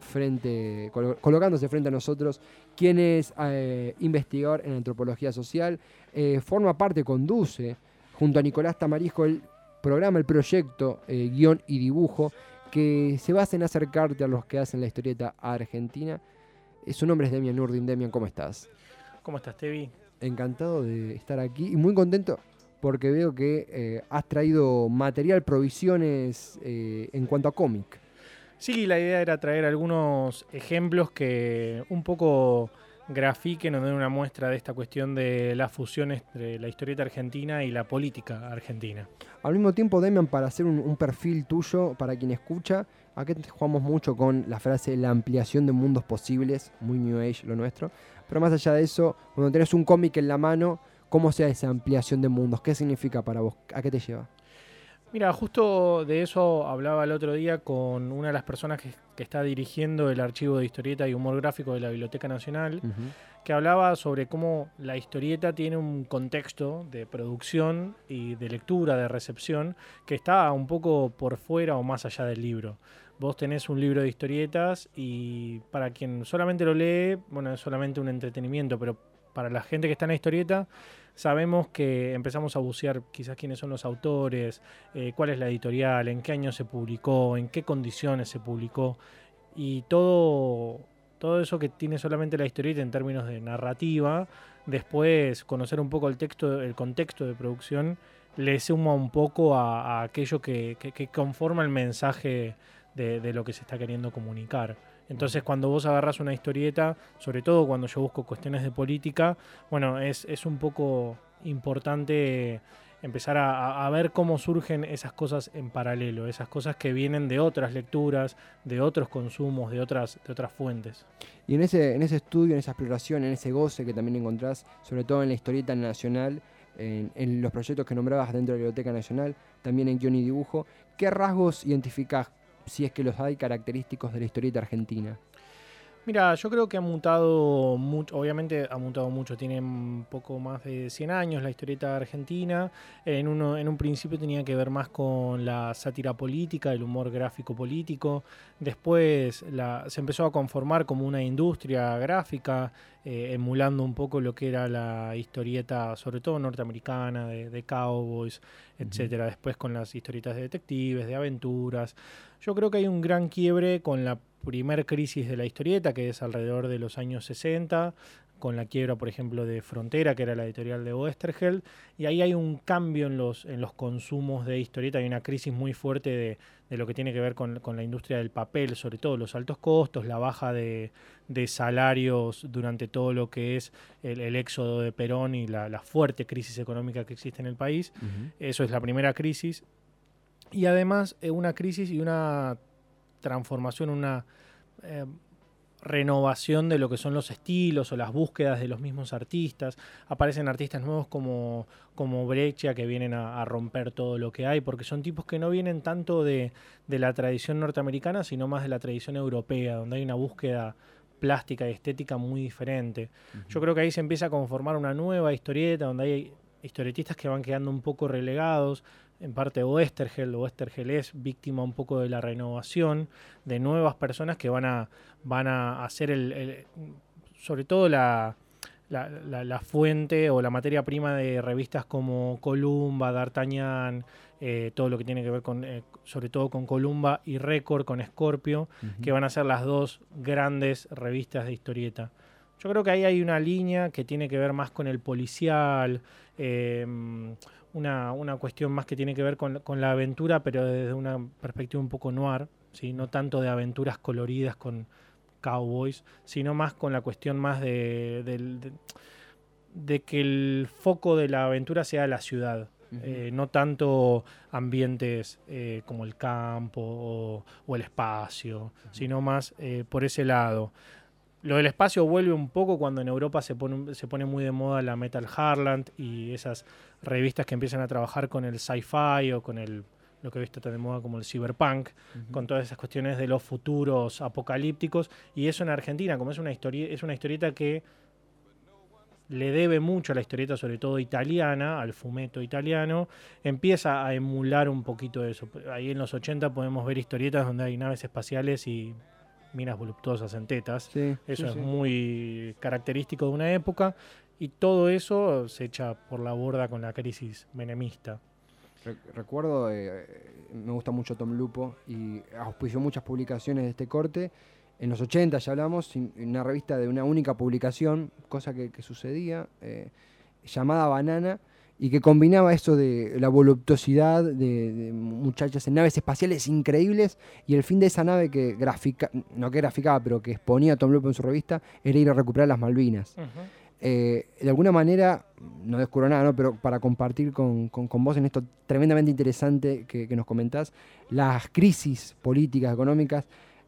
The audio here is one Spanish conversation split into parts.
frente, colocándose frente a nosotros, quien es eh, investigador en antropología social, eh, forma parte, conduce, junto a Nicolás Tamarisco, el programa, el proyecto, eh, guion y dibujo, que se basa en acercarte a los que hacen la historieta argentina. Su nombre es Demian Nurdin. Demian, ¿cómo estás? ¿Cómo estás, Tevi? Encantado de estar aquí y muy contento porque veo que has traído material, provisiones en cuanto a cómic. Sí, la idea era traer algunos ejemplos que un poco grafiquen o den una muestra de esta cuestión de las fusiones entre la historieta argentina y la política argentina. Al mismo tiempo, Demian, para hacer un, perfil tuyo, para quien escucha, aquí jugamos mucho con la frase la ampliación de mundos posibles, muy New Age lo nuestro, pero más allá de eso, cuando tenés un cómic en la mano, ¿cómo sea esa ampliación de mundos? ¿Qué significa para vos? ¿A qué te lleva? Mira, justo de eso hablaba el otro día con una de las personas que, está dirigiendo el archivo de historieta y humor gráfico de la Biblioteca Nacional, que hablaba sobre cómo la historieta tiene un contexto de producción y de lectura, de recepción, que está un poco por fuera o más allá del libro. Vos tenés un libro de historietas y para quien solamente lo lee, bueno, es solamente un entretenimiento, pero para la gente que está en la historieta, sabemos que empezamos a bucear quizás quiénes son los autores, eh, cuál es la editorial, en qué año se publicó, en qué condiciones se publicó y todo, todo eso que tiene solamente la historieta en términos de narrativa, después conocer un poco el texto, el contexto de producción le suma un poco a, aquello que, conforma el mensaje de lo que se está queriendo comunicar. Entonces, cuando vos agarras una historieta, sobre todo cuando yo busco cuestiones de política, bueno, es, un poco importante empezar a, ver cómo surgen esas cosas en paralelo, esas cosas que vienen de otras lecturas, de otros consumos, de otras, de otras fuentes. Y en ese, en ese estudio, en esa exploración, en ese goce que también encontrás, sobre todo en la historieta nacional, en, en los proyectos que nombrabas dentro de la Biblioteca Nacional, también en guion y dibujo, ¿qué rasgos identificás si es que los hay característicos de la historieta argentina? Mira, yo creo que ha mutado mucho, obviamente ha mutado mucho, tiene un poco más de 100 años la historieta argentina. En, uno, en un principio tenía que ver más con la sátira política, el humor gráfico político. Después se empezó a conformar como una industria gráfica, eh, emulando un poco lo que era la historieta, sobre todo norteamericana, de, cowboys, etcétera. Después con las historietas de detectives, de aventuras. Yo creo que hay un gran quiebre con la primer crisis de la historieta, que es alrededor de los años 60, con la quiebra, por ejemplo, de Frontera, que era la editorial de Oesterheld, y ahí hay un cambio en los, en los consumos de historieta, hay una crisis muy fuerte de, lo que tiene que ver con, la industria del papel, sobre todo los altos costos, la baja de, salarios durante todo lo que es el, éxodo de Perón y la, fuerte crisis económica que existe en el país. Eso es la primera crisis. Y además eh, una crisis y una transformación, una eh, renovación de lo que son los estilos o las búsquedas de los mismos artistas. Aparecen artistas nuevos como, como Breccia que vienen a, romper todo lo que hay, porque son tipos que no vienen tanto de, la tradición norteamericana, sino más de la tradición europea, donde hay una búsqueda plástica y estética muy diferente. Yo creo que ahí se empieza a conformar una nueva historieta, donde hay historietistas que van quedando un poco relegados, en parte Oestergel, Oestergel es víctima un poco de la renovación de nuevas personas que van a, van a hacer el, sobre todo la, la, fuente o la materia prima de revistas como Columba, D'Artagnan, eh, todo lo que tiene que ver con, eh, sobre todo con Columba y Record, con Scorpio, que van a ser las dos grandes revistas de historieta. Yo creo que ahí hay una línea que tiene que ver más con el policial, eh, una, una, cuestión más que tiene que ver con, la aventura, pero desde una perspectiva un poco noir, ¿sí? no tanto de aventuras coloridas con cowboys, sino más con la cuestión más de, de, que el foco de la aventura sea la ciudad. Eh, no tanto ambientes eh, como el campo o, el espacio, sino más eh, por ese lado. Lo del espacio vuelve un poco cuando en Europa se pone, se pone muy de moda la Metal Harland y esas revistas que empiezan a trabajar con el sci-fi o con el lo que he visto tan de moda como el cyberpunk, con todas esas cuestiones de los futuros apocalípticos. Y eso en Argentina, como es una, historia, es una historieta que le debe mucho a la historieta, sobre todo italiana, al fumeto italiano, empieza a emular un poquito eso. Ahí en los 80 podemos ver historietas donde hay naves espaciales y minas voluptuosas en tetas. Sí, Eso sí, es sí. muy característico de una época y todo eso se echa por la borda con la crisis menemista. Re- Recuerdo, eh, me gusta mucho Tom Lupo y auspició muchas publicaciones de este corte. En los 80 ya hablamos, en una revista de una única publicación, cosa que, que sucedía, eh, llamada Banana, y que combinaba eso de la voluptuosidad de, de muchachas en naves espaciales increíbles y el fin de esa nave que grafica, no que graficaba, pero que exponía Tom Lupo en su revista, era ir a recuperar las Malvinas. Eh, de alguna manera, no descubro nada, ¿no? pero para compartir con, con- con vos en esto tremendamente interesante que, que nos comentás, las crisis políticas, económicas,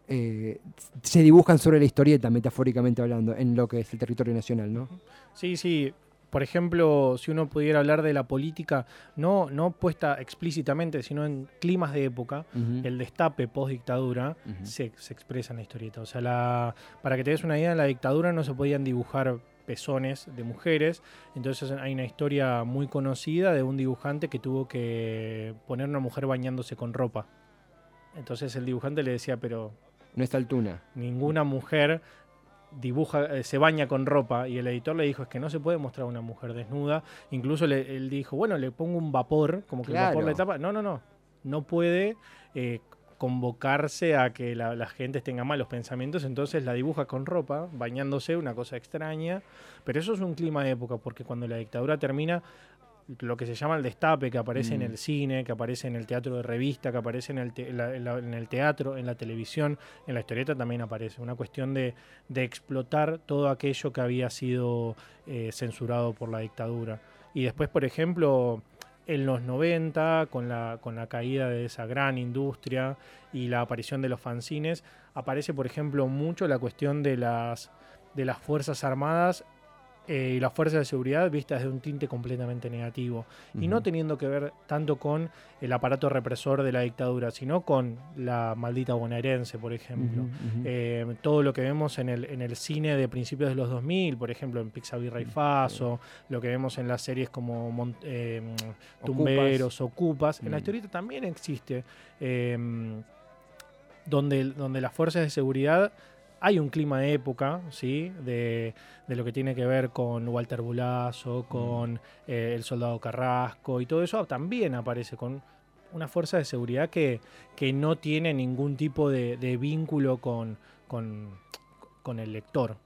eh, se dibujan sobre la historieta, metafóricamente hablando, en lo que es el territorio nacional, ¿no? Sí, sí. Por ejemplo, si uno pudiera hablar de la política, no, no puesta explícitamente, sino en climas de época, el destape post-dictadura se, se expresa en la historieta. O sea, la, para que te des una idea, en la dictadura no se podían dibujar pezones de mujeres. Entonces hay una historia muy conocida de un dibujante que tuvo que poner una mujer bañándose con ropa. Entonces el dibujante le decía, pero No es Altuna. ninguna mujer dibuja, eh, se baña con ropa y el editor le dijo es que no se puede mostrar a una mujer desnuda. Incluso le- él dijo, bueno, le pongo un vapor, como que el vapor le tapa. No, no, no. No puede eh, convocarse a que la, la gente tenga malos pensamientos, entonces la dibuja con ropa, bañándose, una cosa extraña. Pero eso es un clima de época, porque cuando la dictadura termina, lo que se llama el destape, que aparece en Mm. el cine, que aparece en el teatro de revista, que aparece en el, te- en la- en la- en el teatro, en la televisión, en la historieta también aparece. Una cuestión de, de explotar todo aquello que había sido eh, censurado por la dictadura. Y después, por ejemplo, en los 90, con la, con la caída de esa gran industria y la aparición de los fanzines, aparece, por ejemplo, mucho la cuestión de las, de las Fuerzas Armadas eh, y las fuerzas de seguridad vistas de un tinte completamente negativo. Y no teniendo que ver tanto con el aparato represor de la dictadura, sino con la maldita bonaerense, por ejemplo. Eh, todo lo que vemos en el, en el cine de principios de los 2000, por ejemplo, en Pixabirra y Faso, lo que vemos en las series como Mon- eh, Tumberos, Ocupas, en la historieta también existe, eh, donde, donde las fuerzas de seguridad hay un clima de época, ¿sí? De, de lo que tiene que ver con Walter Bulazo, con eh, el soldado Carrasco y todo eso también aparece con una fuerza de seguridad que, que no tiene ningún tipo de, de vínculo con, con, con el lector.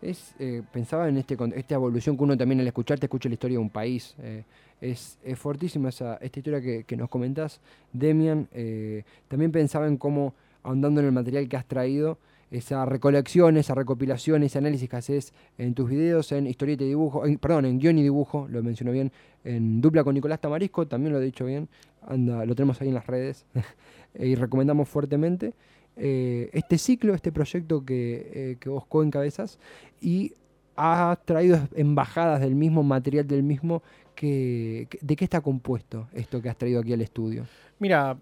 Es, eh, pensaba en este, esta evolución que uno también al escucharte escucha la historia de un país. eh, es, es fortísima esa, esta historia que, que nos comentás, Demian. eh, también pensaba en cómo, ahondando en el material que has traído, esa recolección, esa recopilación, ese análisis que haces en tus videos, en historieta y dibujo, en- perdón, en guion y dibujo, lo menciono bien, en dupla con Nicolás Tamarisco, también lo he dicho bien, anda, lo tenemos ahí en las redes y recomendamos fuertemente eh, este ciclo, este proyecto que, eh, que vos coencabezas y has traído embajadas del mismo, material del mismo. Que, que- ¿De qué está compuesto esto que has traído aquí al estudio? Mira,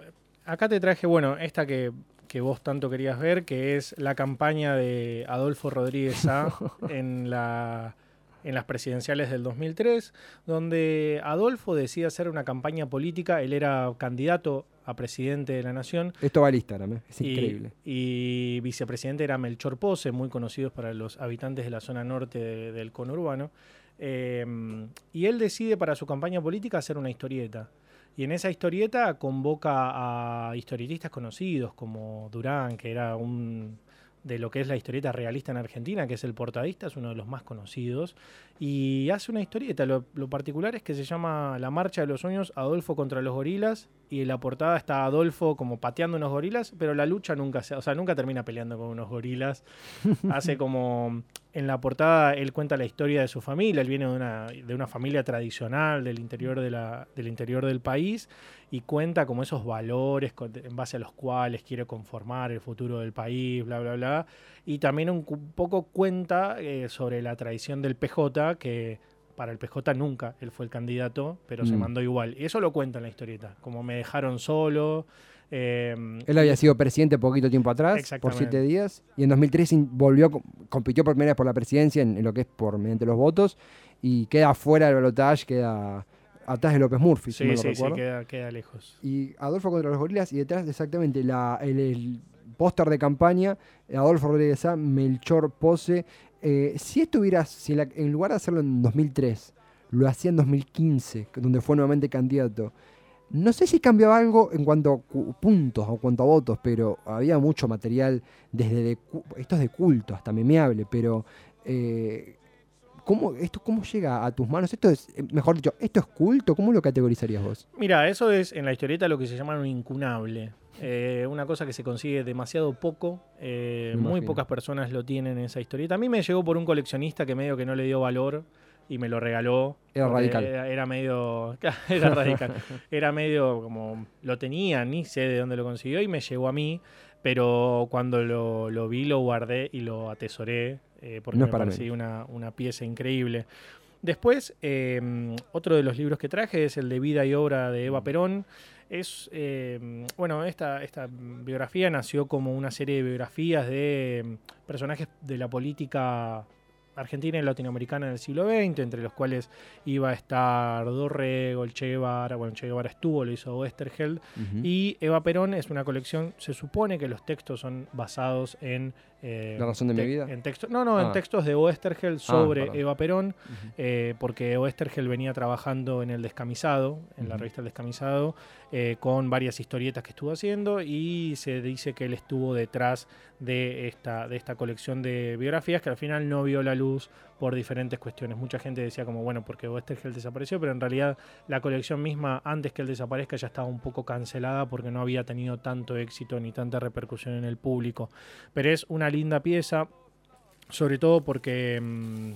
acá te traje, bueno, esta que, que vos tanto querías ver, que es la campaña de Adolfo Rodríguez Sá en, la, en las presidenciales del 2003, donde Adolfo decide hacer una campaña política, él era candidato a presidente de la nación, Esto va al Instagram, ¿eh? es y, increíble. y vicepresidente era Melchor Pose, muy conocidos para los habitantes de la zona norte de- del conurbano. Eh, y él decide para su campaña política hacer una historieta. Y en esa historieta convoca a historietistas conocidos como Durán, que era un de lo que es la historieta realista en Argentina, que es el portadista, es uno de los más conocidos, y hace una historieta. Lo, lo particular es que se llama La Marcha de los Sueños, Adolfo contra los gorilas, y en la portada está Adolfo como pateando unos gorilas, pero la lucha nunca se, o sea, nunca termina peleando con unos gorilas. Hace como en la portada él cuenta la historia de su familia, él viene de una, de una familia tradicional del interior, de la, del interior del país y cuenta como esos valores con- en base a los cuales quiere conformar el futuro del país, bla, bla, bla. Y también un poco cuenta eh, sobre la tradición del PJ, que para el PJ nunca él fue el candidato, pero se Mm. mandó igual. Y eso lo cuenta en la historieta, como me dejaron solo. eh, Él había sido presidente poquito tiempo atrás, por siete días, y en 2003 in- volvió, co- compitió por primera vez por la presidencia en, en lo que es por mediante los votos, y queda fuera del balotaje, queda atrás de López Murphy, si sí, no sí, sí, queda lejos. Y Adolfo contra los gorilas, y detrás exactamente la, el, el póster de campaña, Adolfo Rodríguez A, Melchor Pose. Eh, si esto si en lugar de hacerlo en 2003, lo hacía en 2015, donde fue nuevamente candidato, no sé si cambiaba algo en cuanto a puntos o cuanto a votos, pero había mucho material desde de, esto es de culto hasta memeable, pero eh, ¿cómo, esto, ¿cómo llega a tus manos? Esto es, eh, mejor dicho, ¿esto es culto? ¿Cómo lo categorizarías vos? Mira, eso es en la historieta lo que se llama un incunable. Eh, una cosa que se consigue demasiado poco. muy pocas personas lo tienen en esa historieta. A mí me llegó por un coleccionista que medio que no le dio valor y me lo regaló. Era radical. Era, medio. Era radical. era medio como. Lo tenía, ni sé de dónde lo consiguió y me llegó a mí. Pero cuando lo, vi, lo guardé y lo atesoré. Eh, porque me pareció una, pieza increíble. Después, em, otro de los libros que traje es el de Vida y Obra de Eva Perón. Es, em, bueno, esta, esta biografía nació como una serie de biografías de em, personajes de la política argentina y latinoamericana del siglo XX, entre los cuales iba a estar Dorrego, el Che Guevara, bueno, Che Guevara estuvo, lo hizo Westerheld, y Eva Perón es una colección, se supone que los textos son basados en eh, ¿La razón de mi vida? En texto, no, no, en ah. textos de Oestergel ah, sobre Eva Perón, eh, porque Oestergel venía trabajando en El Descamisado, en la revista El Descamisado, eh, con varias historietas que estuvo haciendo y se dice que él estuvo detrás de esta, de esta colección de biografías que al final no vio la luz por diferentes cuestiones. Mucha gente decía como, bueno, porque Westergel desapareció, pero en realidad la colección misma, antes que él desaparezca, ya estaba un poco cancelada porque no había tenido tanto éxito ni tanta repercusión en el público. Pero es una linda pieza, sobre todo porque mm,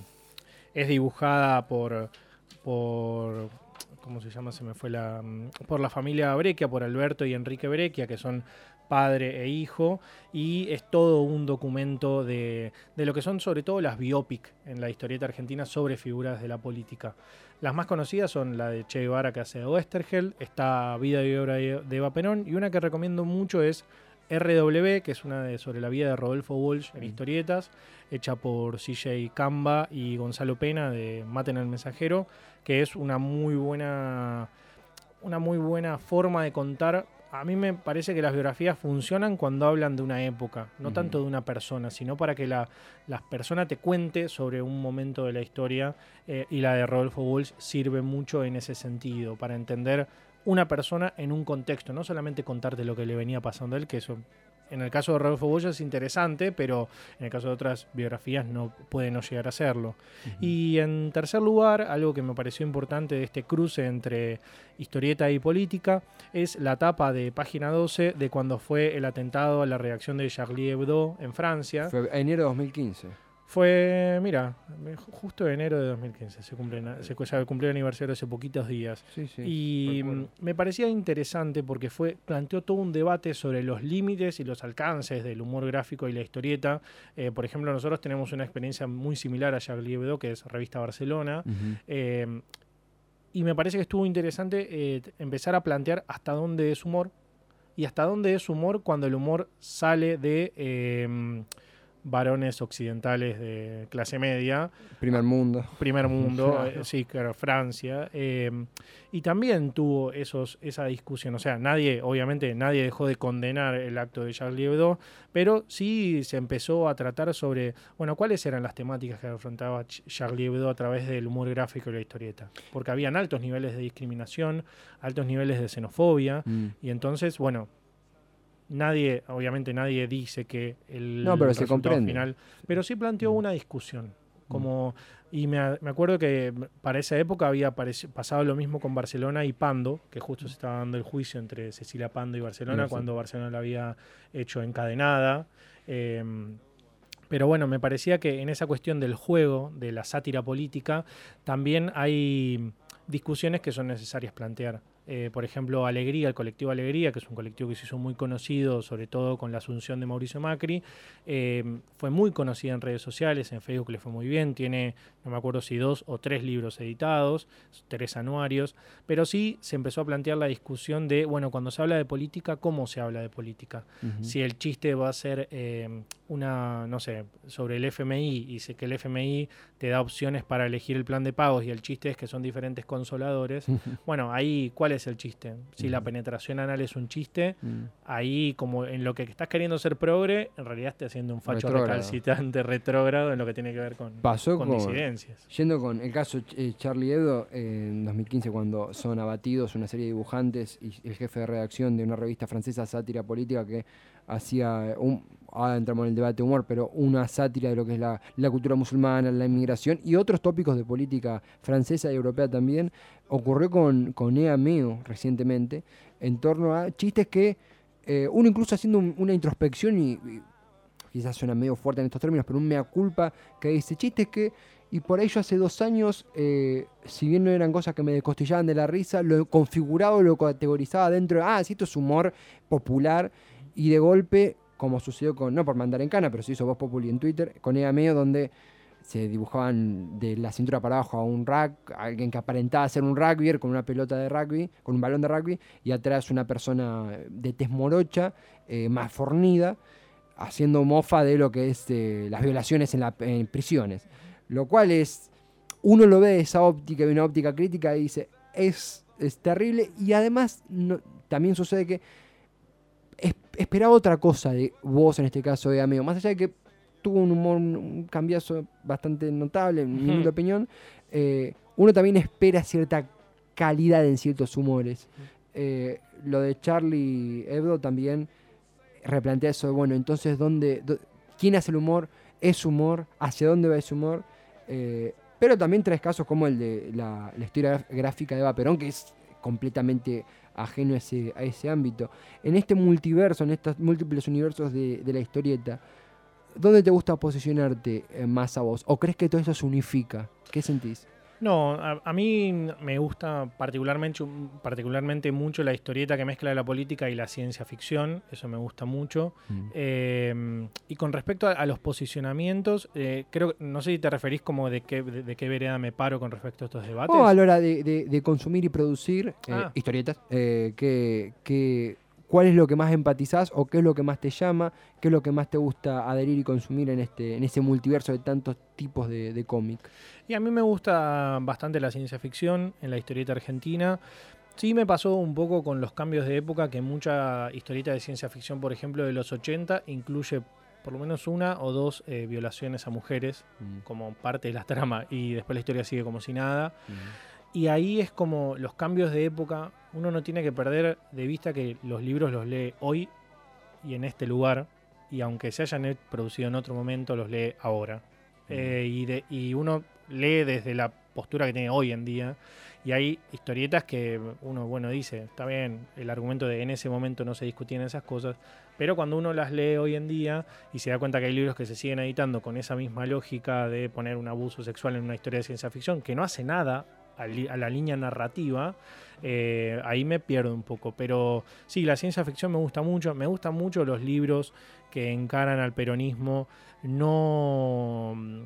es dibujada por... por ¿cómo se llama? Se me fue la. Mm, por la familia Breccia, por Alberto y Enrique Breccia, que son padre e hijo, y es todo un documento de, lo que son sobre todo las biopic en la historieta argentina sobre figuras de la política. Las más conocidas son la de Che Guevara que hace de Westergel, está Vida y Obra de Eva Perón, y una que recomiendo mucho es RW, que es una de, sobre la vida de Rodolfo Walsh en historietas, hecha por CJ Camba y Gonzalo Pena de Maten al Mensajero, que es una muy buena una muy buena forma de contar a mí me parece que las biografías funcionan cuando hablan de una época, no tanto de una persona, sino para que la, persona te cuente sobre un momento de la historia eh, y la de Rodolfo Walsh sirve mucho en ese sentido, para entender una persona en un contexto, no solamente contarte lo que le venía pasando a él, que eso en el caso de Rodolfo Boya es interesante, pero en el caso de otras biografías no puede no llegar a serlo. Y en tercer lugar, algo que me pareció importante de este cruce entre historieta y política es la tapa de página 12 de cuando fue el atentado a la reacción de Charlie Hebdo en Francia. Fue enero de 2015. Fue, mira, justo en enero de 2015, se cumple, se, cumplió el aniversario hace poquitos días. y me parecía interesante porque fue planteó todo un debate sobre los límites y los alcances del humor gráfico y la historieta. Eh, por ejemplo, nosotros tenemos una experiencia muy similar a Charlie Hebdo, que es Revista Barcelona. Eh, y me parece que estuvo interesante eh, empezar a plantear hasta dónde es humor y hasta dónde es humor cuando el humor sale de varones occidentales de clase media. Primer mundo. Primer mundo, eh, sí, claro, Francia. Eh, y también tuvo esos, esa discusión. O sea, nadie, obviamente, nadie dejó de condenar el acto de Charlie Hebdo, pero sí se empezó a tratar sobre, bueno, cuáles eran las temáticas que afrontaba Charlie Hebdo a través del humor gráfico y la historieta. Porque habían altos niveles de discriminación, altos niveles de xenofobia, mm. y entonces, bueno, nadie, obviamente nadie dice que el no, pero se comprende. final, pero sí planteó mm. una discusión. Como, y me, acuerdo que para esa época había pasado lo mismo con Barcelona y Pando, que justo se estaba dando el juicio entre Cecilia Pando y Barcelona, cuando Barcelona la había hecho encadenada. Em, pero bueno, me parecía que en esa cuestión del juego, de la sátira política, también hay discusiones que son necesarias plantear. Eh, por ejemplo, Alegría, el colectivo Alegría, que es un colectivo que se hizo muy conocido, sobre todo con la asunción de Mauricio Macri, eh, fue muy conocida en redes sociales, en Facebook le fue muy bien, tiene, no me acuerdo si dos o tres libros editados, tres anuarios, pero sí se empezó a plantear la discusión de, bueno, cuando se habla de política, ¿cómo se habla de política? Si el chiste va a ser eh, una, no sé, sobre el FMI y sé que el FMI te da opciones para elegir el plan de pagos y el chiste es que son diferentes consoladores, bueno, ahí, ¿cuál es es el chiste. Si la penetración anal es un chiste, Mm. ahí como en lo que estás queriendo ser progre, en realidad estás haciendo un facho Retrógrado. recalcitrante retrógrado en lo que tiene que ver con, Pasó con con, disidencias. Yendo con el caso eh, Charlie Hebdo, eh, en 2015 cuando son abatidos una serie de dibujantes y el jefe de redacción de una revista francesa sátira política que hacía un, ahora entramos en el debate de humor, pero una sátira de lo que es la, la cultura musulmana, la inmigración y otros tópicos de política francesa y europea también, ocurrió con, con Ea Meo recientemente, en torno a chistes que eh, uno incluso haciendo un- una introspección y, quizás suena medio fuerte en estos términos, pero un mea culpa que dice chistes que y por ello hace dos años, eh, si bien no eran cosas que me descostillaban de la risa, lo configuraba, lo categorizaba dentro de, ah, sí, esto es humor popular, y de golpe, como sucedió con, no por mandar en cana, pero se hizo Voz Populi en Twitter, con Ea Medio, donde se dibujaban de la cintura para abajo a un rack, alguien que aparentaba ser un rugbyer con una pelota de rugby, con un balón de rugby, y atrás una persona de tez morocha, eh, más fornida, haciendo mofa de lo que es eh, las violaciones en, la- prisiones. Lo cual es, uno lo ve de esa óptica, de una óptica crítica y dice, es, es terrible y además también sucede que esperaba otra cosa de vos en este caso de amigo, más allá de que tuvo un humor, un, cambiazo bastante notable, en mi opinión, eh, uno también espera cierta calidad en ciertos humores. Eh, lo de Charlie Hebdo también replantea eso de, bueno, entonces, ¿dónde, dó- ¿quién hace el humor? ¿Es humor? ¿Hacia dónde va ese humor? Eh, pero también tres casos como el de la, la historia gráfica de Eva Perón, que es completamente ajeno a ese, a ese ámbito. En este multiverso, en estos múltiples universos de, de la historieta, ¿dónde te gusta posicionarte eh, más a vos? ¿O crees que todo eso se unifica? ¿Qué sentís? No, a, a mí me gusta particularmente, particularmente mucho la historieta que mezcla la política y la ciencia ficción, eso me gusta mucho. Eh, y con respecto a, a los posicionamientos, eh, creo, no sé si te referís como de qué, de, de qué vereda me paro con respecto a estos debates. O a la hora de, de- de consumir y producir eh, Ah. historietas, eh, que, que- ¿cuál es lo que más empatizás o qué es lo que más te llama? ¿Qué es lo que más te gusta adherir y consumir en, este, en ese multiverso de tantos tipos de, de cómic? Y a mí me gusta bastante la ciencia ficción en la historieta argentina. Sí me pasó un poco con los cambios de época que mucha historieta de ciencia ficción, por ejemplo, de los 80, incluye por lo menos una o dos eh, violaciones a mujeres como parte de la trama y después la historia sigue como si nada. Y ahí es como los cambios de época, uno no tiene que perder de vista que los libros los lee hoy y en este lugar, y aunque se hayan producido en otro momento, los lee ahora. Eh, y, de- y uno lee desde la postura que tiene hoy en día. Y hay historietas que uno, bueno, dice, está bien, el argumento de en ese momento no se discutían esas cosas, pero cuando uno las lee hoy en día y se da cuenta que hay libros que se siguen editando con esa misma lógica de poner un abuso sexual en una historia de ciencia ficción, que no hace nada a, li- a la línea narrativa, eh, ahí me pierdo un poco. Pero sí, la ciencia ficción me gusta mucho, me gustan mucho los libros que encaran al peronismo, no mm,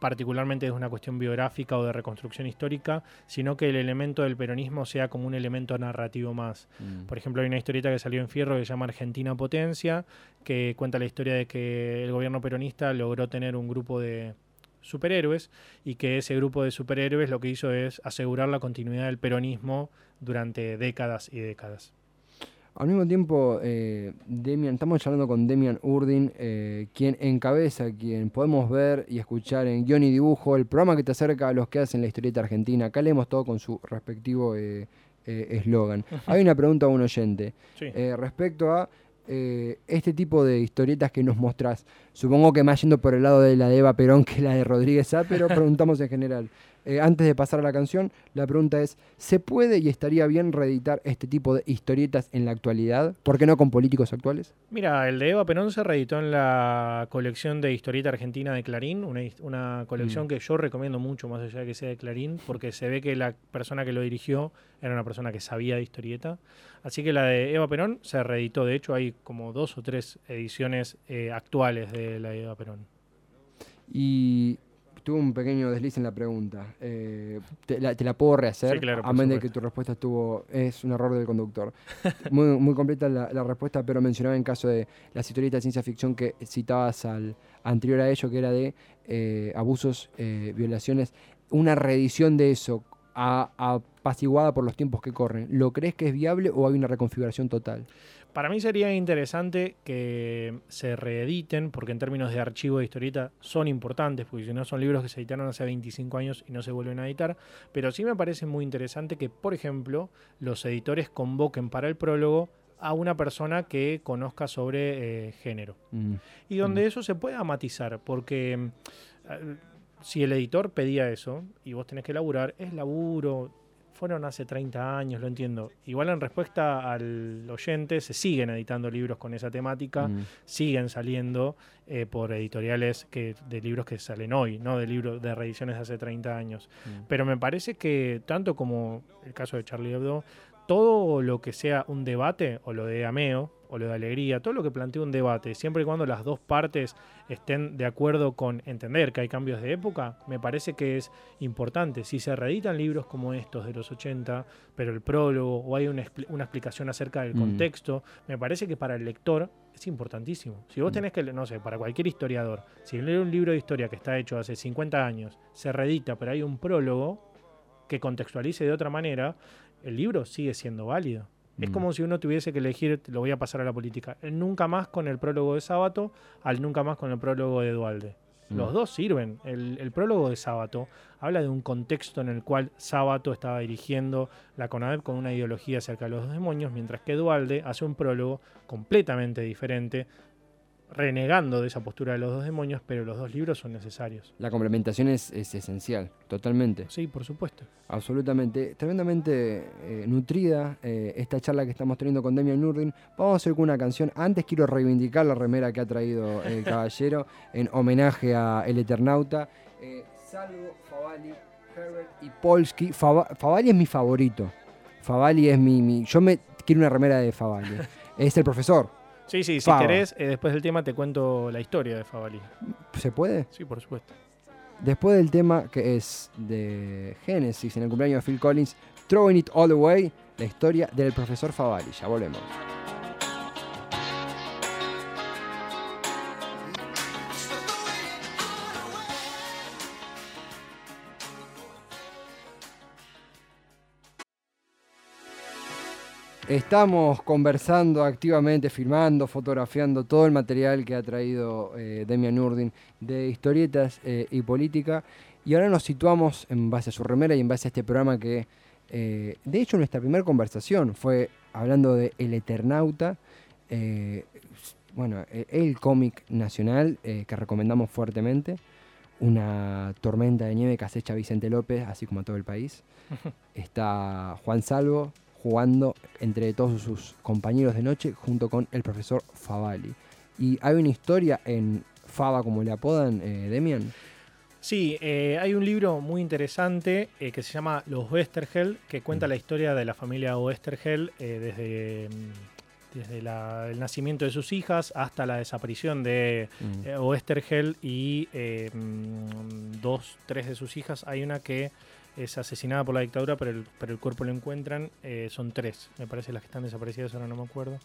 particularmente es una cuestión biográfica o de reconstrucción histórica, sino que el elemento del peronismo sea como un elemento narrativo más. Por ejemplo, hay una historieta que salió en Fierro que se llama Argentina Potencia, que cuenta la historia de que el gobierno peronista logró tener un grupo de superhéroes y que ese grupo de superhéroes lo que hizo es asegurar la continuidad del peronismo durante décadas y décadas. Al mismo tiempo, eh, Demian, estamos hablando con Demian Urdin, eh, quien encabeza, quien podemos ver y escuchar en guion y dibujo, el programa que te acerca a los que hacen la historieta argentina. Acá leemos todo con su respectivo eh, eh, eslogan. Hay una pregunta a un oyente Sí. respecto a eh, este tipo de historietas que nos mostrás. Supongo que más yendo por el lado de la de Eva Perón que la de Rodríguez A, pero preguntamos en general. Eh, antes de pasar a la canción, la pregunta es, ¿se puede y estaría bien reeditar este tipo de historietas en la actualidad? ¿Por qué no con políticos actuales? Mira, el de Eva Perón se reeditó en la colección de historieta argentina de Clarín, una, una colección Mm. que yo recomiendo mucho, más allá de que sea de Clarín, porque se ve que la persona que lo dirigió era una persona que sabía de historieta. Así que la de Eva Perón se reeditó, de hecho hay como dos o tres ediciones eh, actuales de la de Eva Perón. Y tuve un pequeño desliz en la pregunta. Eh, te, la, te la puedo rehacer, Sí, claro, a menos de que tu respuesta estuvo es un error del conductor. muy, muy completa la, la respuesta, pero mencionaba en caso de las historietas de ciencia ficción que citabas al anterior a ello, que era de eh, abusos, eh, violaciones, una reedición de eso. apaciguada por los tiempos que corren. ¿Lo crees que es viable o hay una reconfiguración total? Para mí sería interesante que se reediten, porque en términos de archivo de historieta son importantes, porque si no son libros que se editaron hace 25 años y no se vuelven a editar. Pero sí me parece muy interesante que, por ejemplo, los editores convoquen para el prólogo a una persona que conozca sobre eh, género. Mm. Y donde mm. eso se pueda matizar, porque eh, si el editor pedía eso y vos tenés que laburar, es laburo, fueron hace 30 años, lo entiendo. Igual en respuesta al oyente, se siguen editando libros con esa temática, mm. siguen saliendo eh, por editoriales que, de libros que salen hoy, no de libros de reediciones de hace 30 años. Mm. Pero me parece que, tanto como el caso de Charlie Hebdo, todo lo que sea un debate, o lo de Ameo, o lo de alegría, todo lo que plantea un debate, siempre y cuando las dos partes estén de acuerdo con entender que hay cambios de época, me parece que es importante. Si se reeditan libros como estos de los 80, pero el prólogo o hay una, explicación acerca del mm. contexto, me parece que para el lector es importantísimo. Si vos mm. tenés que, no sé, para cualquier historiador, si leer un libro de historia que está hecho hace 50 años, se reedita, pero hay un prólogo que contextualice de otra manera, el libro sigue siendo válido. Es mm. como si uno tuviese que elegir, lo voy a pasar a la política, el nunca más con el prólogo de Sábato al nunca más con el prólogo de Dualde. Mm. Los dos sirven. El, prólogo de Sábato habla de un contexto en el cual Sábato estaba dirigiendo la CONADEP con una ideología acerca de los demonios, mientras que Dualde hace un prólogo completamente diferente renegando de esa postura de los dos demonios, pero los dos libros son necesarios. La complementación es, esencial, totalmente. Sí, por supuesto. Absolutamente. Tremendamente eh, nutrida eh, esta charla que estamos teniendo con Demian Nurdin. Vamos a hacer con una canción. Antes quiero reivindicar la remera que ha traído el caballero en homenaje a El Eternauta. Eh, Salvo, Favali, Herbert y Polsky. Favali es mi favorito. Favali es mi, mi... Yo me quiero una remera de Favali. es el profesor. Sí, sí, si querés, eh, después del tema te cuento la historia de Favalí. ¿Se puede? Sí, por supuesto. Después del tema que es de Genesis en el cumpleaños de Phil Collins, Throwing It All Away, la historia del profesor Favali. Ya volvemos. Estamos conversando activamente, filmando, fotografiando todo el material que ha traído eh, Demian Urdin de historietas eh, y política. Y ahora nos situamos en base a su remera y en base a este programa que, eh, de hecho, nuestra primera conversación fue hablando de El Eternauta, bueno, e, el cómic nacional que recomendamos fuertemente. Una tormenta de nieve que acecha Vicente López, así como a todo el país. Está Juan Salvo, jugando entre todos sus compañeros de noche junto con el profesor Favali. Y hay una historia en Fava, como le apodan, eh, Demian. Sí, eh, hay un libro muy interesante eh, que se llama Los Westergel, que cuenta mm. la historia de la familia Westergel desde, mm, desde el nacimiento de sus hijas hasta la desaparición de mm. Westergel y dos, tres de sus hijas. Hay una que es asesinada por la dictadura, pero el, pero el cuerpo lo encuentran. Eh, son tres, me parece, las que están desaparecidas, ahora no me acuerdo.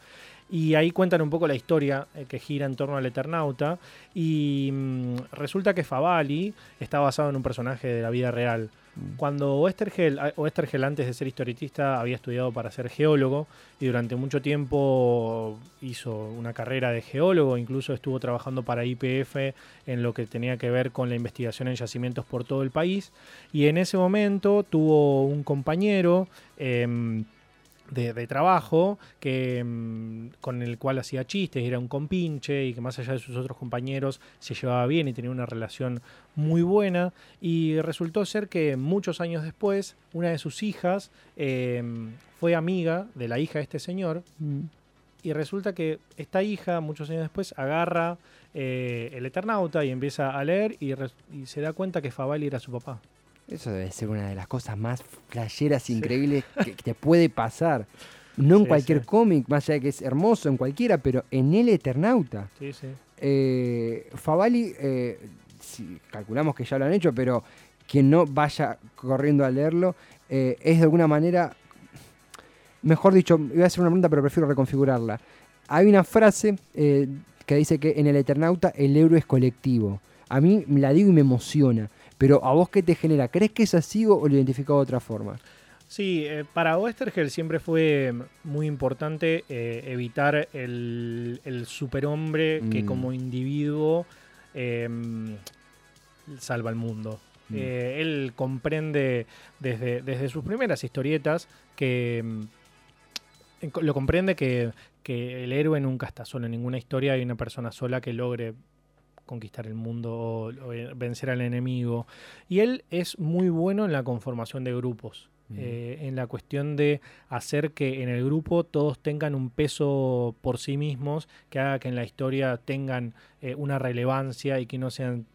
Y ahí cuentan un poco la historia eh, que gira en torno al Eternauta. Y mm, resulta que Favali está basado en un personaje de la vida real. Cuando Oestergel, Oestergel, antes de ser historietista, había estudiado para ser geólogo y durante mucho tiempo hizo una carrera de geólogo, incluso estuvo trabajando para IPF en lo que tenía que ver con la investigación en yacimientos por todo el país. Y en ese momento tuvo un compañero. Em, de, trabajo que, mm, con el cual hacía chistes, era un compinche y que más allá de sus otros compañeros se llevaba bien y tenía una relación muy buena. Y resultó ser que muchos años después, una de sus hijas em, fue amiga de la hija de este señor. Mm. Y resulta que esta hija, muchos años después, agarra eh, el Eternauta y empieza a leer y, y se da cuenta que Favali era su papá. Eso debe ser una de las cosas más flasheras increíbles que, te puede pasar. No en cualquier cómic, más allá de que es hermoso, en cualquiera, pero en el Eternauta. Sí, sí. Eh, Favali, eh, calculamos que ya lo han hecho, pero quien no vaya corriendo a leerlo, eh, es de alguna manera, mejor dicho, iba a hacer una pregunta, pero prefiero reconfigurarla. Hay una frase que dice que en el Eternauta el héroe es colectivo. A mí la digo y me emociona pero ¿a vos qué te genera? ¿Crees que es así o lo identificado de otra forma? Sí, eh, para Oestergel siempre fue muy importante eh, evitar el, superhombre que mm. como individuo em, salva el mundo. Mm. Eh, él comprende desde, desde, sus primeras historietas que lo comprende que, que, el héroe nunca está solo en ninguna historia, hay una persona sola que logre conquistar el mundo o vencer al enemigo. Y él es muy bueno en la conformación de grupos. Eh, en la cuestión de hacer que en el grupo todos tengan un peso por sí mismos, que haga que en la historia tengan eh, una relevancia y que no sean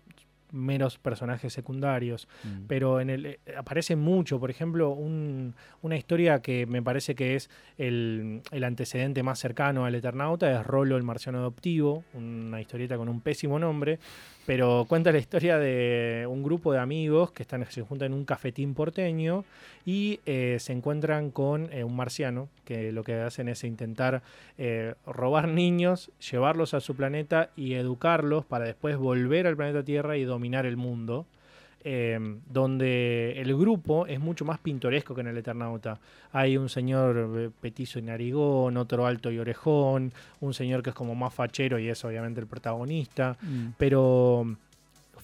meros personajes secundarios. Mm. Pero en el, eh, aparece mucho, por ejemplo, una historia que me parece que es el, el, antecedente más cercano al Eternauta, es Rolo el marciano adoptivo, una historieta con un pésimo nombre, pero cuenta la historia de un grupo de amigos que están, se juntan en un cafetín porteño y eh, se encuentran con eh, un marciano que lo que hacen es intentar robar niños, llevarlos a su planeta y educarlos para después volver al planeta Tierra y dominar el mundo. Em, donde el grupo es mucho más pintoresco que en el Eternauta. Hay un señor eh, petizo y narigón, otro alto y orejón, un señor que es como más fachero y es obviamente el protagonista, mm. pero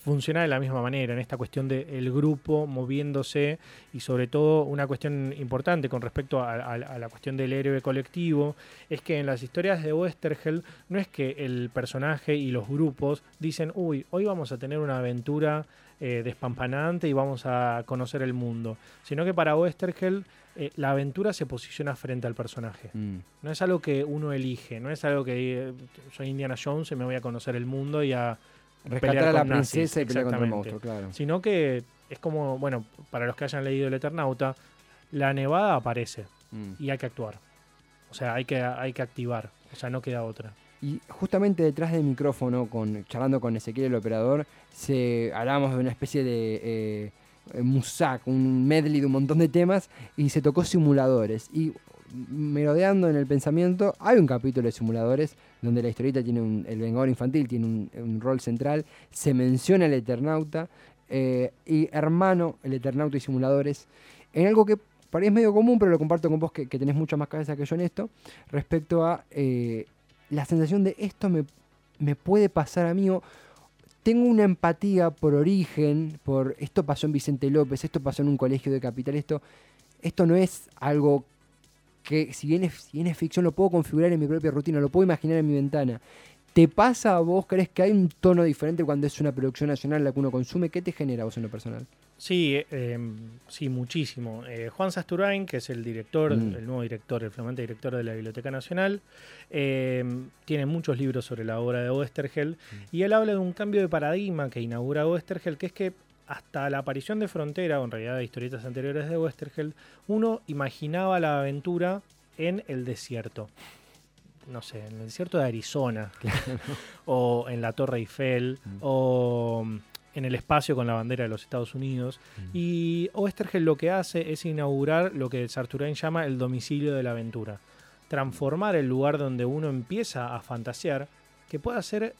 funciona de la misma manera en esta cuestión del grupo moviéndose y sobre todo una cuestión importante con respecto a, la cuestión del héroe colectivo es que en las historias de Westergel no es que el personaje y los grupos dicen uy hoy vamos a tener una aventura eh, despampanante y vamos a conocer el mundo, sino que para Oestergel eh, la aventura se posiciona frente al personaje. Mm. No es algo que uno elige, no es algo que eh, soy Indiana Jones y me voy a conocer el mundo y a rescatar a la princesa y pelear contra el monstruo, claro. Sino que es como, bueno, para los que hayan leído El Eternauta, la nevada aparece mm. y hay que actuar. O sea, hay que, hay que activar, o sea, no queda otra. Y justamente detrás del micrófono, con, charlando con Ezequiel el operador, se, hablábamos de una especie de eh, musak, un medley de un montón de temas, y se tocó simuladores. Y merodeando en el pensamiento, hay un capítulo de simuladores donde la historieta tiene un, el Vengador infantil tiene un, rol central, se menciona el Eternauta, eh, y hermano, el Eternauta y simuladores, en algo que para mí es medio común, pero lo comparto con vos que, tenés mucha más cabeza que yo en esto, respecto a eh, la sensación de esto me, me puede pasar a mí tengo una empatía por origen, por esto pasó en Vicente López, esto pasó en un colegio de capital, esto, esto no es algo que si bien, es, si bien es ficción lo puedo configurar en mi propia rutina, lo puedo imaginar en mi ventana. ¿Te pasa a vos? ¿Crees que hay un tono diferente cuando es una producción nacional la que uno consume? ¿Qué te genera a vos en lo personal? Sí, eh, sí, muchísimo. Eh, Juan Sasturain, que es el director, mm. el nuevo director, el flamante director de la Biblioteca Nacional, eh, tiene muchos libros sobre la obra de Oestergel mm. y él habla de un cambio de paradigma que inaugura Oestergel, que es que hasta la aparición de Frontera, o en realidad de historietas anteriores de Westergel, uno imaginaba la aventura en el desierto no sé, en el desierto de Arizona, o en la Torre Eiffel, mm. o mm, en el espacio con la bandera de los Estados Unidos. Mm. Y Oestergel lo que hace es inaugurar lo que Sarturain llama el domicilio de la aventura. Transformar el lugar donde uno empieza a fantasear, que pueda ser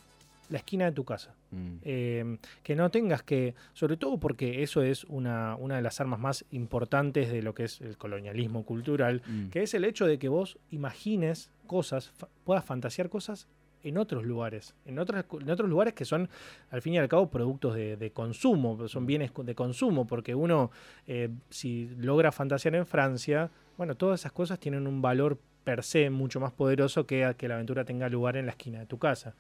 la esquina de tu casa. Eh, que no tengas que, sobre todo porque eso es una, una, de las armas más importantes de lo que es el colonialismo cultural, que es el hecho de que vos imagines cosas, puedas fantasear cosas en otros lugares, en otros, en otros lugares que son, al fin y al cabo, productos de, consumo, son bienes de consumo, porque uno, eh, si logra fantasear en Francia, bueno, todas esas cosas tienen un valor per se mucho más poderoso que que la aventura tenga lugar en la esquina de tu casa.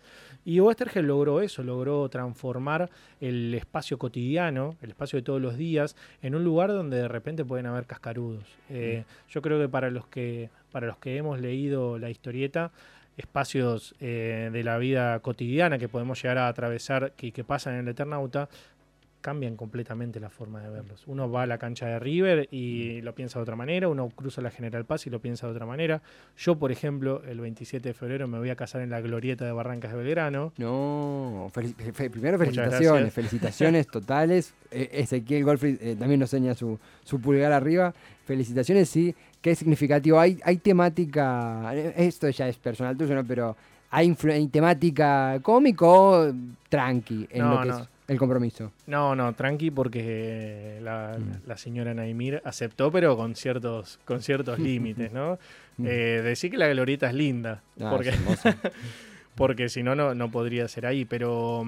Y Westergel logró eso, logró transformar el espacio cotidiano, el espacio de todos los días, en un lugar donde de repente pueden haber cascarudos. Eh, mm. Yo creo que para los que, para los que hemos leído la historieta, espacios eh, de la vida cotidiana que podemos llegar a atravesar y que pasan en el Eternauta, cambian completamente la forma de verlos. Uno va a la cancha de River y lo piensa de otra manera, uno cruza la General Paz y lo piensa de otra manera. Yo, por ejemplo, el 27 de febrero me voy a casar en la glorieta de Barrancas de Belgrano. No, primero felicitaciones, felicitaciones totales. E Ezequiel Golfrid eh, también nos enseña su, su pulgar arriba. Felicitaciones, sí, qué significativo. Hay, hay temática, eh, esto ya es personal tuyo, ¿no? Pero hay, temática cómico tranqui en lo que es el compromiso. No, no, tranqui porque la, Mm. la señora Naimir aceptó, pero con ciertos, con ciertos límites, ¿no? Mm. Eh, decir que la glorieta es linda, Ah, porque, es porque si no, no, podría ser ahí. Pero,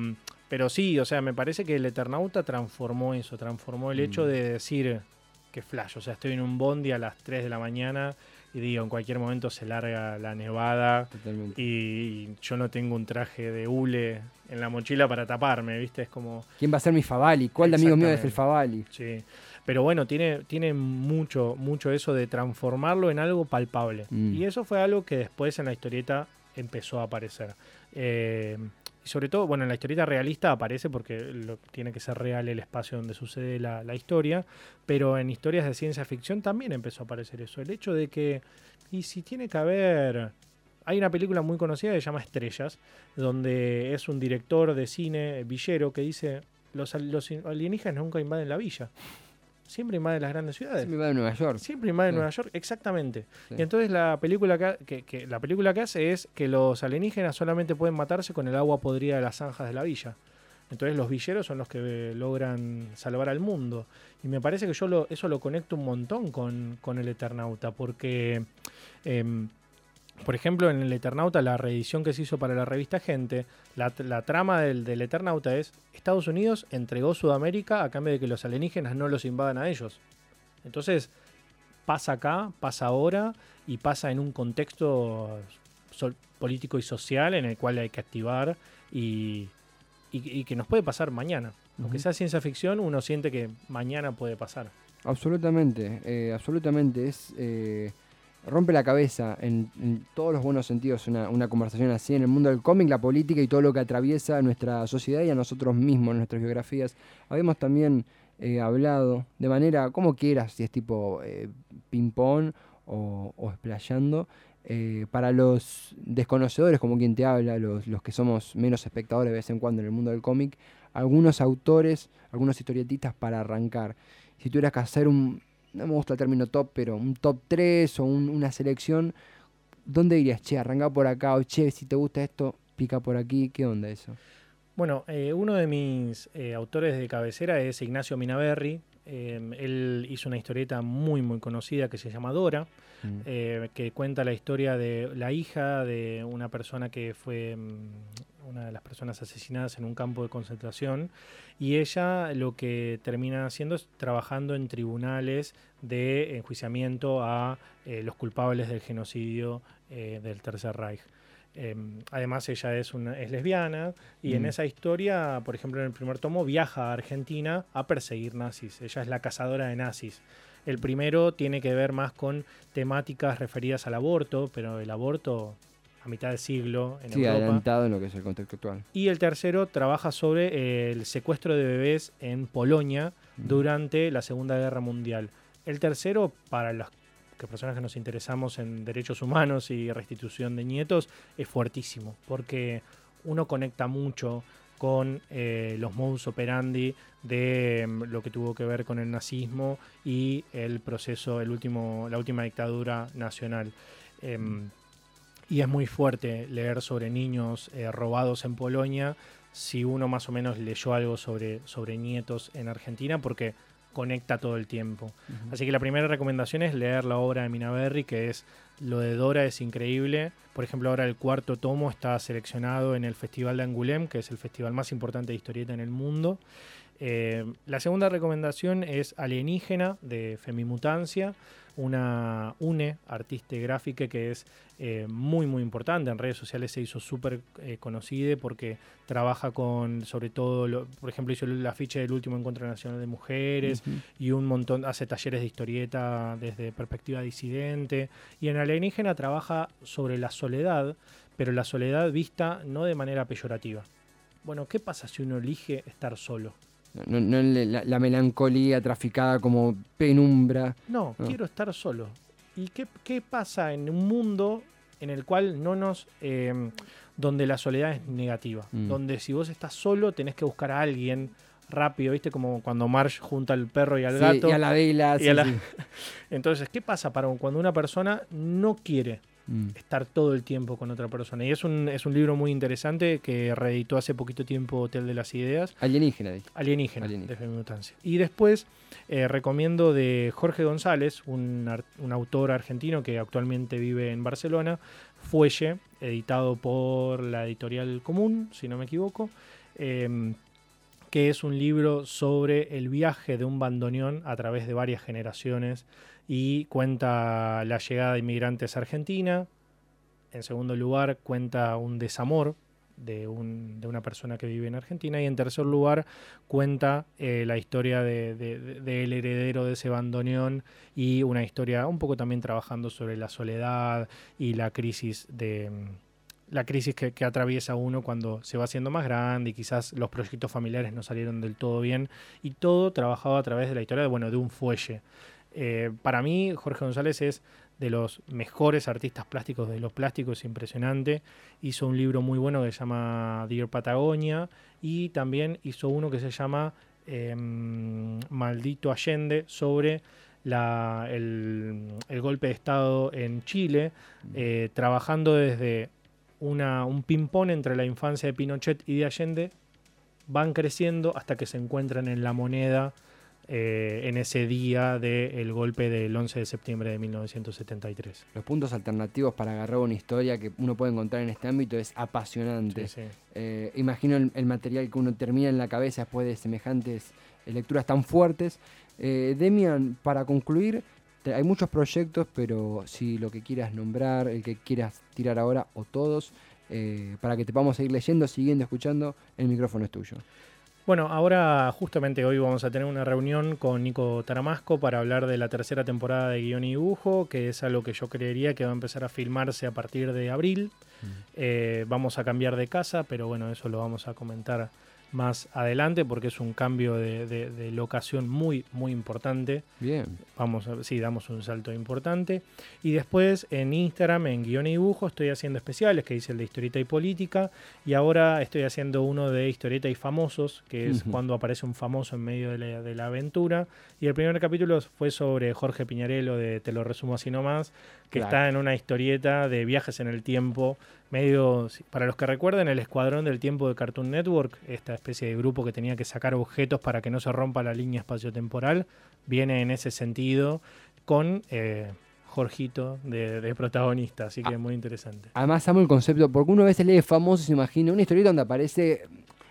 pero sí, o sea, me parece que el Eternauta transformó eso, transformó el hecho Mm. de decir que flash, o sea, estoy en un bondi a las 3 de la mañana y digo, en cualquier momento se larga la nevada Totalmente. y yo no tengo un traje de hule en la mochila para taparme, ¿viste? Es como... ¿Quién va a ser mi Favali? ¿Cuál de amigos míos es el. Favali? Sí. Pero bueno, tiene, tiene mucho, mucho eso de transformarlo en algo palpable. Mm. Y eso fue algo que después en la historieta empezó a aparecer. Eh, y sobre todo, bueno, en la historieta realista aparece porque lo, tiene que ser real el espacio donde sucede la, historia, pero en historias de ciencia ficción también empezó a aparecer eso. El hecho de que, y si tiene que haber... Hay una película muy conocida que se llama Estrellas, donde es un director de cine villero que dice, los, los alienígenas nunca invaden la villa. Siempre invaden las grandes ciudades. Siempre va de Nueva York. Siempre invaden Sí. Nueva York, exactamente. Sí. Y entonces la película que, que- que- la película que hace es que los alienígenas solamente pueden matarse con el agua podrida de las zanjas de la villa. Entonces los villeros son los que eh, logran salvar al mundo. Y me parece que yo lo- eso lo conecto un montón con, con el Eternauta, porque, em, por ejemplo, en el Eternauta, la reedición que se hizo para la revista Gente, la, la trama del, del Eternauta es Estados Unidos entregó Sudamérica a cambio de que los alienígenas no los invadan a ellos. Entonces, pasa acá, pasa ahora y pasa en un contexto sol- político y social en el cual hay que activar y, y- y que nos puede pasar mañana. Aunque sea ciencia ficción, uno siente que mañana puede pasar. Absolutamente, eh, absolutamente. Es eh, rompe la cabeza en, todos los buenos sentidos una, una conversación así en el mundo del cómic, la política y todo lo que atraviesa nuestra sociedad y a nosotros mismos, nuestras biografías. Habíamos también eh, hablado de manera, como quieras, si es tipo eh, ping-pong o, o explayando, eh, para los desconocedores, como quien te habla, los, los que somos menos espectadores de vez en cuando en el mundo del cómic, algunos autores, algunos historietistas para arrancar. Si tuvieras que hacer un, no me gusta el término top, pero un top 3 o un- una selección, ¿dónde dirías, che, arranca por acá? O che, si te gusta esto, pica por aquí. ¿Qué onda eso? Bueno, eh, uno de mis eh, autores de cabecera es Ignacio Minaberri. Eh, él hizo una historieta muy, muy conocida que se llama Dora. Mm. eh, que cuenta la historia de la hija de una persona que fue mm, una de las personas asesinadas en un campo de concentración y ella lo que termina haciendo es trabajando en tribunales de enjuiciamiento a eh, los culpables del genocidio eh, del Tercer Reich. Eh, además ella es, una, es lesbiana y en Mm. esa historia, por ejemplo en el primer tomo, viaja a Argentina a perseguir nazis. Ella es la cazadora de nazis. El primero tiene que ver más con temáticas referidas al aborto, pero el aborto a mitad de siglo en Sí, Europa. adelantado en lo que es el contexto actual. Y el tercero trabaja sobre el secuestro de bebés en Polonia Mm. durante la Segunda Guerra Mundial. El tercero, para las que personas que nos interesamos en derechos humanos y restitución de nietos, es fuertísimo, porque uno conecta mucho con eh, los modus operandi de mm, lo que tuvo que ver con el nazismo y el proceso, el último, la última dictadura nacional. Em, y es muy fuerte leer sobre niños eh, robados en Polonia si uno más o menos leyó algo sobre, sobre nietos en Argentina, porque conecta todo el tiempo. Así que la primera recomendación es leer la obra de Minaberri, que es lo de Dora es increíble. Por ejemplo, ahora el cuarto tomo está seleccionado en el Festival de Angoulême, que es el festival más importante de historieta en el mundo. Eh, la segunda recomendación es Alienígena de Femimutancia, una UNE, artista gráfica que es eh, muy muy importante. En redes sociales se hizo súper eh, conocida porque trabaja con, sobre todo, lo- por ejemplo, hizo el afiche del último Encuentro Nacional de Mujeres y un montón, hace talleres de historieta desde perspectiva disidente. Y en Alienígena trabaja sobre la soledad, pero la soledad vista no de manera peyorativa. Bueno, ¿qué pasa si uno elige estar solo? No, la, la melancolía traficada como penumbra. No, quiero estar solo. ¿Y qué, qué pasa en un mundo en el cual no nos... eh, donde la soledad es negativa? Mm. Donde si vos estás solo tenés que buscar a alguien rápido, ¿viste? Como cuando Marge junta al perro y al Sí, gato. y a la vela. y sí, a la- sí. Entonces, ¿qué pasa para cuando una persona no quiere mm. estar todo el tiempo con otra persona. Y es un, es un libro muy interesante que reeditó hace poquito tiempo Hotel de las Ideas. Alienígena. Alienígena, Alienígena. de Mutancia. Y después eh, recomiendo de Jorge González, un, un, autor argentino que actualmente vive en Barcelona, Fuelle, editado por la editorial Común, si no me equivoco. Em, que es un libro sobre el viaje de un bandoneón a través de varias generaciones y cuenta la llegada de inmigrantes a Argentina. En segundo lugar, cuenta un desamor de, una persona que vive en Argentina. Y en tercer lugar, cuenta eh, la historia del de, heredero de ese bandoneón y una historia un poco también trabajando sobre la soledad y la crisis de la crisis que, atraviesa uno cuando se va haciendo más grande y quizás los proyectos familiares no salieron del todo bien y todo trabajado a través de la historia de, bueno, de un fuelle. Eh, para mí, Jorge González es de los mejores artistas plásticos de los plásticos, impresionante. Hizo un libro muy bueno que se llama Dear Patagonia y también hizo uno que se llama em, Maldito Allende sobre el, golpe de Estado en Chile, mm. eh, trabajando desde un ping-pong entre la infancia de Pinochet y de Allende, van creciendo hasta que se encuentran en la moneda eh, en ese día del golpe del 11 de septiembre de 1973. Los puntos alternativos para agarrar una historia que uno puede encontrar en este ámbito es apasionante. Eh, imagino el, material que uno termina en la cabeza después de semejantes lecturas tan fuertes. Eh, Demian, para concluir, hay muchos proyectos, pero si lo que quieras nombrar, el que quieras tirar ahora o todos, eh, para que te podamos seguir leyendo, siguiendo, escuchando, el micrófono es tuyo. Bueno, ahora justamente hoy vamos a tener una reunión con Nico Taramasco para hablar de la tercera temporada de guion y dibujo, que es algo que yo creería que va a empezar a filmarse a partir de abril. Mm. Eh, vamos a cambiar de casa, pero bueno, eso lo vamos a comentar más adelante porque es un cambio de, locación muy, muy importante. Bien. Vamos a, sí, damos un salto importante. Y después en Instagram, en guion y dibujo, estoy haciendo especiales, que dice el de historieta y política. Y ahora estoy haciendo uno de historieta y famosos, que es cuando aparece un famoso en medio de la, aventura. Y el primer capítulo fue sobre Jorge Piñarelo, de Te lo resumo así nomás, que está en una historieta de viajes en el tiempo medio, para los que recuerden, el Escuadrón del Tiempo de Cartoon Network, esta especie de grupo que tenía que sacar objetos para que no se rompa la línea espaciotemporal, viene en ese sentido con eh, Jorgito de, protagonista, así que es ah. muy interesante. Además amo el concepto, porque uno a veces lee famoso y se imagina una historia donde aparece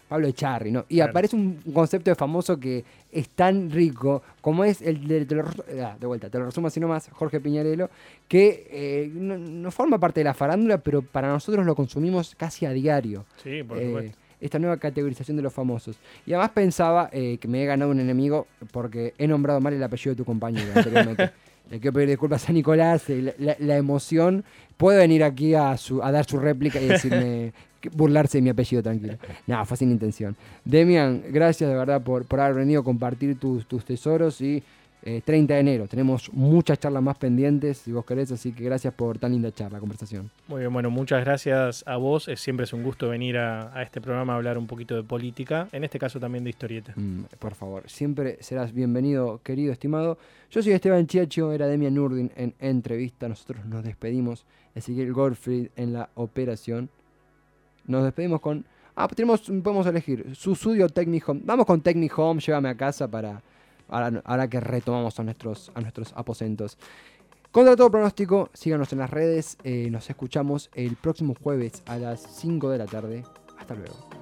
Pablo Echarri, ¿no? Y aparece un concepto de famoso que es tan rico como es el de, ah, de vuelta, te lo resumo así nomás, Jorge Piñarelo, que eh, no, forma parte de la farándula, pero para nosotros lo consumimos casi a diario. Sí, por eh, Esta nueva categorización de los famosos. Y además pensaba eh, que me he ganado un enemigo porque he nombrado mal el apellido de tu compañero anteriormente. Le quiero pedir disculpas a Nicolás, la, emoción. Puede venir aquí a, a dar su réplica y decirme burlarse de mi apellido, tranquilo. No, fue sin intención. Demian, gracias de verdad por, por haber venido a compartir tus, tus tesoros y 30 eh, de enero. Tenemos muchas charlas más pendientes, si vos querés, así que gracias por tan linda charla, conversación. Muy bien, bueno, muchas gracias a vos. Es, siempre es un gusto venir a, este programa a hablar un poquito de política, en este caso también de historieta. Mm, por favor, siempre serás bienvenido, querido estimado. Yo soy Esteban Chiacho, era Demian Nurdin en entrevista. Nosotros nos despedimos. Ezequiel Goldfried en la operación. Nos despedimos con. Ah, tenemos, podemos elegir. Su estudio Technic Home. Vamos con Technic Home, llévame a casa para. Ahora, que retomamos a nuestros, a nuestros aposentos. Contra todo pronóstico, síganos en las redes. Eh, nos escuchamos el próximo jueves a las 5 de la tarde. Hasta luego.